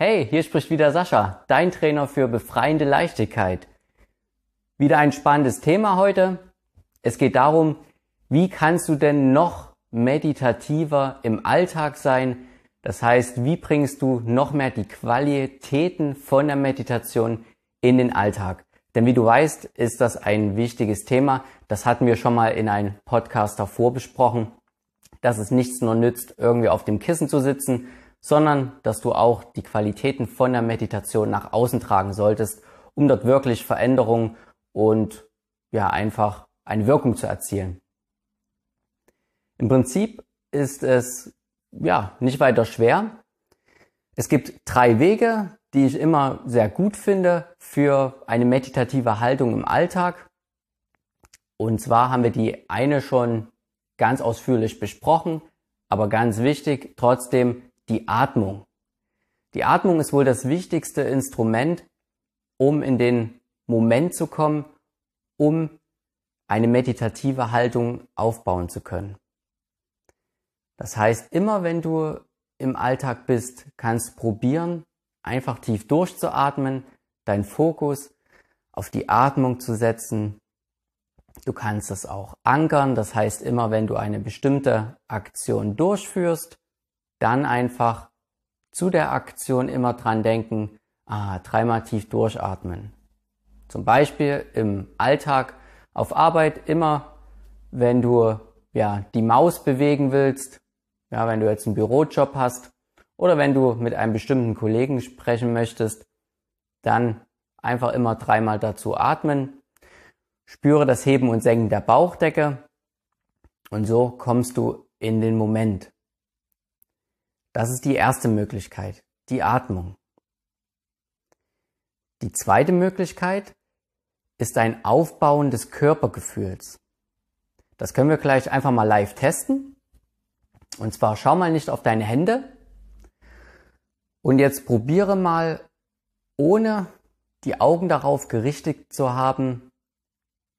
Hey, hier spricht wieder Sascha, dein Trainer für befreiende Leichtigkeit. Wieder ein spannendes Thema heute. Es geht darum, wie kannst du denn noch meditativer im Alltag sein? Das heißt, wie bringst du noch mehr die Qualitäten von der Meditation in den Alltag? Denn wie du weißt, ist das ein wichtiges Thema. Das hatten wir schon mal in einem Podcast davor besprochen, dass es nichts nur nützt, irgendwie auf dem Kissen zu sitzen, sondern dass du auch die Qualitäten von der Meditation nach außen tragen solltest, um dort wirklich Veränderungen und ja einfach eine Wirkung zu erzielen. Im Prinzip ist es ja nicht weiter schwer. Es gibt drei Wege, die ich immer sehr gut finde für eine meditative Haltung im Alltag. Und zwar haben wir die eine schon ganz ausführlich besprochen, aber ganz wichtig trotzdem die Atmung. Die Atmung ist wohl das wichtigste Instrument, um in den Moment zu kommen, um eine meditative Haltung aufbauen zu können. Das heißt, immer wenn du im Alltag bist, kannst probieren, einfach tief durchzuatmen, deinen Fokus auf die Atmung zu setzen. Du kannst es auch ankern, das heißt, immer wenn du eine bestimmte Aktion durchführst, dann einfach zu der Aktion immer dran denken, ah, dreimal tief durchatmen. Zum Beispiel im Alltag auf Arbeit immer, wenn du ja die Maus bewegen willst, ja, wenn du jetzt einen Bürojob hast oder wenn du mit einem bestimmten Kollegen sprechen möchtest, dann einfach immer dreimal dazu atmen. Spüre das Heben und Senken der Bauchdecke und so kommst du in den Moment. Das ist die erste Möglichkeit, die Atmung. Die zweite Möglichkeit ist ein Aufbauen des Körpergefühls. Das können wir gleich einfach mal live testen. Und zwar schau mal nicht auf deine Hände und jetzt probiere mal, ohne die Augen darauf gerichtet zu haben,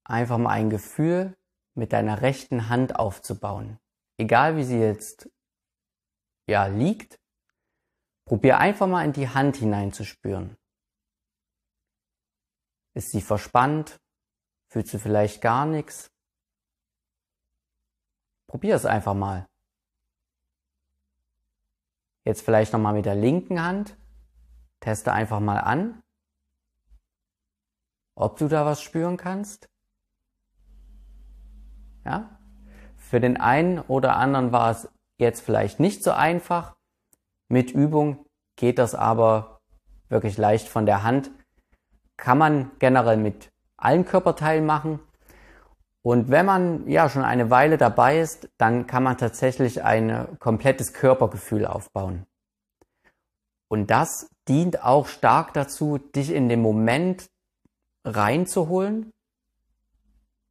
einfach mal ein Gefühl mit deiner rechten Hand aufzubauen. Egal wie sie jetzt ja, liegt, probier einfach mal in die Hand hineinzuspüren. Ist sie verspannt? Fühlst du vielleicht gar nichts? Probier es einfach mal. Jetzt vielleicht nochmal mit der linken Hand. Teste einfach mal an, ob du da was spüren kannst. Ja? Für den einen oder anderen war es jetzt vielleicht nicht so einfach. Mit Übung geht das aber wirklich leicht von der Hand. Kann man generell mit allen Körperteilen machen. Und wenn man ja schon eine Weile dabei ist, dann kann man tatsächlich ein komplettes Körpergefühl aufbauen. Und das dient auch stark dazu, dich in den Moment reinzuholen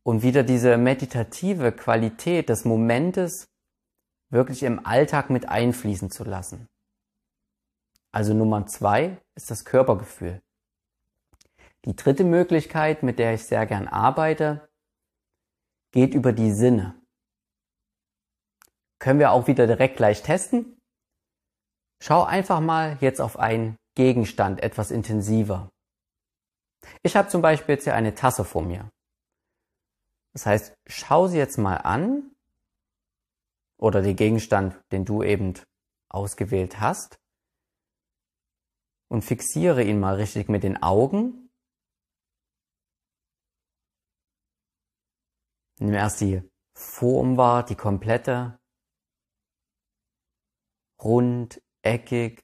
und wieder diese meditative Qualität des Momentes wirklich im Alltag mit einfließen zu lassen. Also Nummer zwei ist das Körpergefühl. Die dritte Möglichkeit, mit der ich sehr gern arbeite, geht über die Sinne. Können wir auch wieder direkt gleich testen. Schau einfach mal jetzt auf einen Gegenstand etwas intensiver. Ich habe zum Beispiel jetzt hier eine Tasse vor mir. Das heißt, schau sie jetzt mal an oder den Gegenstand, den du eben ausgewählt hast und fixiere ihn mal richtig mit den Augen. Nimm erst die Form wahr, die komplette, rund, eckig.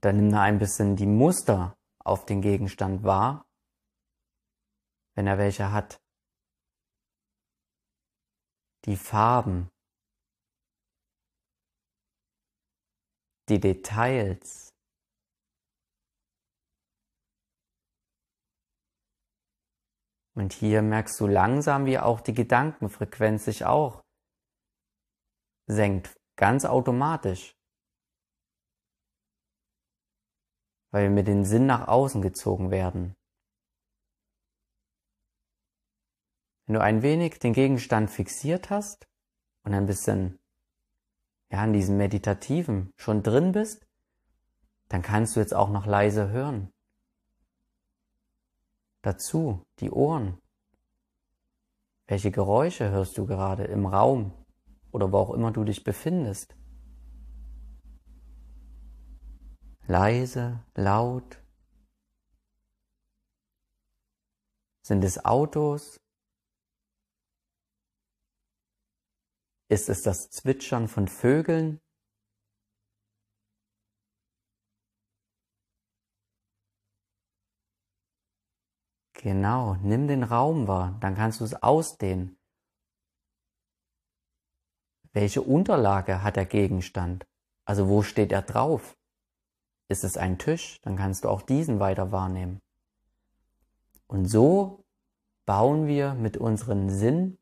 Dann nimm da ein bisschen die Muster auf den Gegenstand wahr, wenn er welche hat die Farben, die Details. Und hier merkst du langsam, wie auch die Gedankenfrequenz sich auch senkt, ganz automatisch. Weil wir mit den Sinn nach außen gezogen werden. Wenn du ein wenig den Gegenstand fixiert hast und ein bisschen ja, in diesem Meditativen schon drin bist, dann kannst du jetzt auch noch leise hören. Dazu die Ohren. Welche Geräusche hörst du gerade im Raum oder wo auch immer du dich befindest? Leise, laut? Sind es Autos? Ist es das Zwitschern von Vögeln? Genau, nimm den Raum wahr, dann kannst du es ausdehnen. Welche Unterlage hat der Gegenstand? Also wo steht er drauf? Ist es ein Tisch, dann kannst du auch diesen weiter wahrnehmen. Und so bauen wir mit unseren Sinn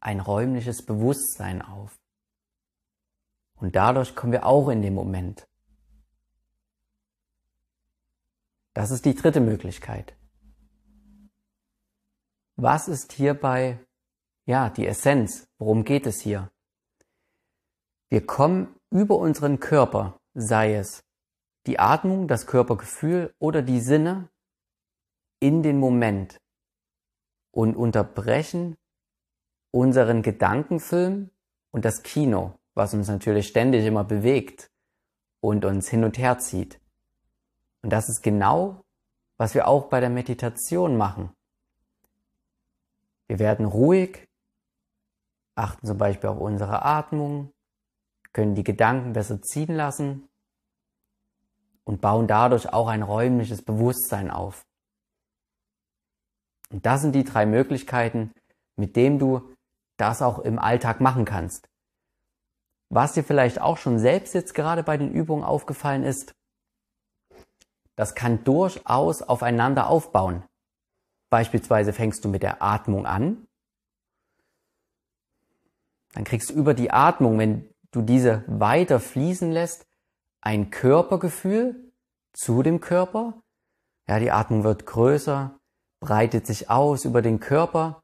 ein räumliches Bewusstsein auf. Und dadurch kommen wir auch in den Moment. Das ist die dritte Möglichkeit. Was ist hierbei, ja, die Essenz? Worum geht es hier? Wir kommen über unseren Körper, sei es die Atmung, das Körpergefühl oder die Sinne, in den Moment und unterbrechen unseren Gedankenfilm und das Kino, was uns natürlich ständig immer bewegt und uns hin und her zieht. Und das ist genau, was wir auch bei der Meditation machen. Wir werden ruhig, achten zum Beispiel auf unsere Atmung, können die Gedanken besser ziehen lassen und bauen dadurch auch ein räumliches Bewusstsein auf. Und das sind die drei Möglichkeiten, mit denen du das auch im Alltag machen kannst. Was dir vielleicht auch schon selbst jetzt gerade bei den Übungen aufgefallen ist, das kann durchaus aufeinander aufbauen. Beispielsweise fängst du mit der Atmung an. Dann kriegst du über die Atmung, wenn du diese weiter fließen lässt, ein Körpergefühl zu dem Körper. Ja, die Atmung wird größer, breitet sich aus über den Körper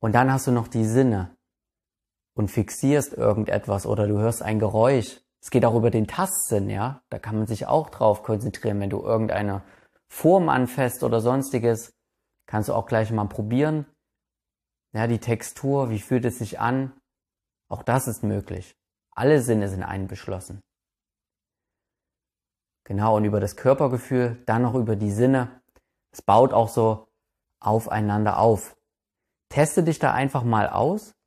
und dann hast du noch die Sinne und fixierst irgendetwas oder du hörst ein Geräusch. Es geht auch über den Tastsinn, ja. Da kann man sich auch drauf konzentrieren, wenn du irgendeine Form anfasst oder sonstiges. Kannst du auch gleich mal probieren. Ja, die Textur, wie fühlt es sich an? Auch das ist möglich. Alle Sinne sind einbeschlossen. Genau, und über das Körpergefühl, dann noch über die Sinne. Es baut auch so aufeinander auf. Teste dich da einfach mal aus.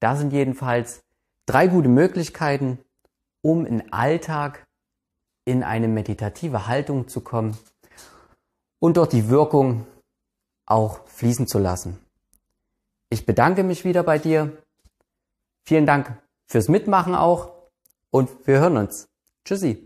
Da sind jedenfalls drei gute Möglichkeiten, um im Alltag in eine meditative Haltung zu kommen und dort die Wirkung auch fließen zu lassen. Ich bedanke mich wieder bei dir. Vielen Dank fürs Mitmachen auch und wir hören uns. Tschüssi.